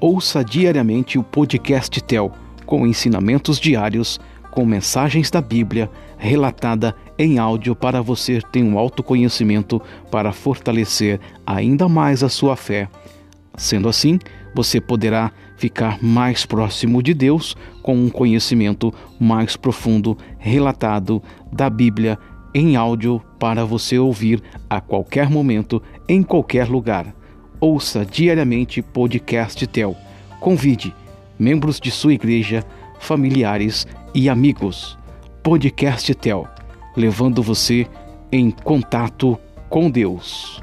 Ouça diariamente o podcast TEL, com ensinamentos diários, com mensagens da Bíblia, relatada em áudio para você ter um autoconhecimento para fortalecer ainda mais a sua fé. Sendo assim, você poderá ficar mais próximo de Deus com um conhecimento mais profundo relatado da Bíblia em áudio para você ouvir a qualquer momento, em qualquer lugar. Ouça diariamente podcast Tel. Convide membros de sua igreja, familiares e amigos. Podcast Tel, levando você em contato com Deus.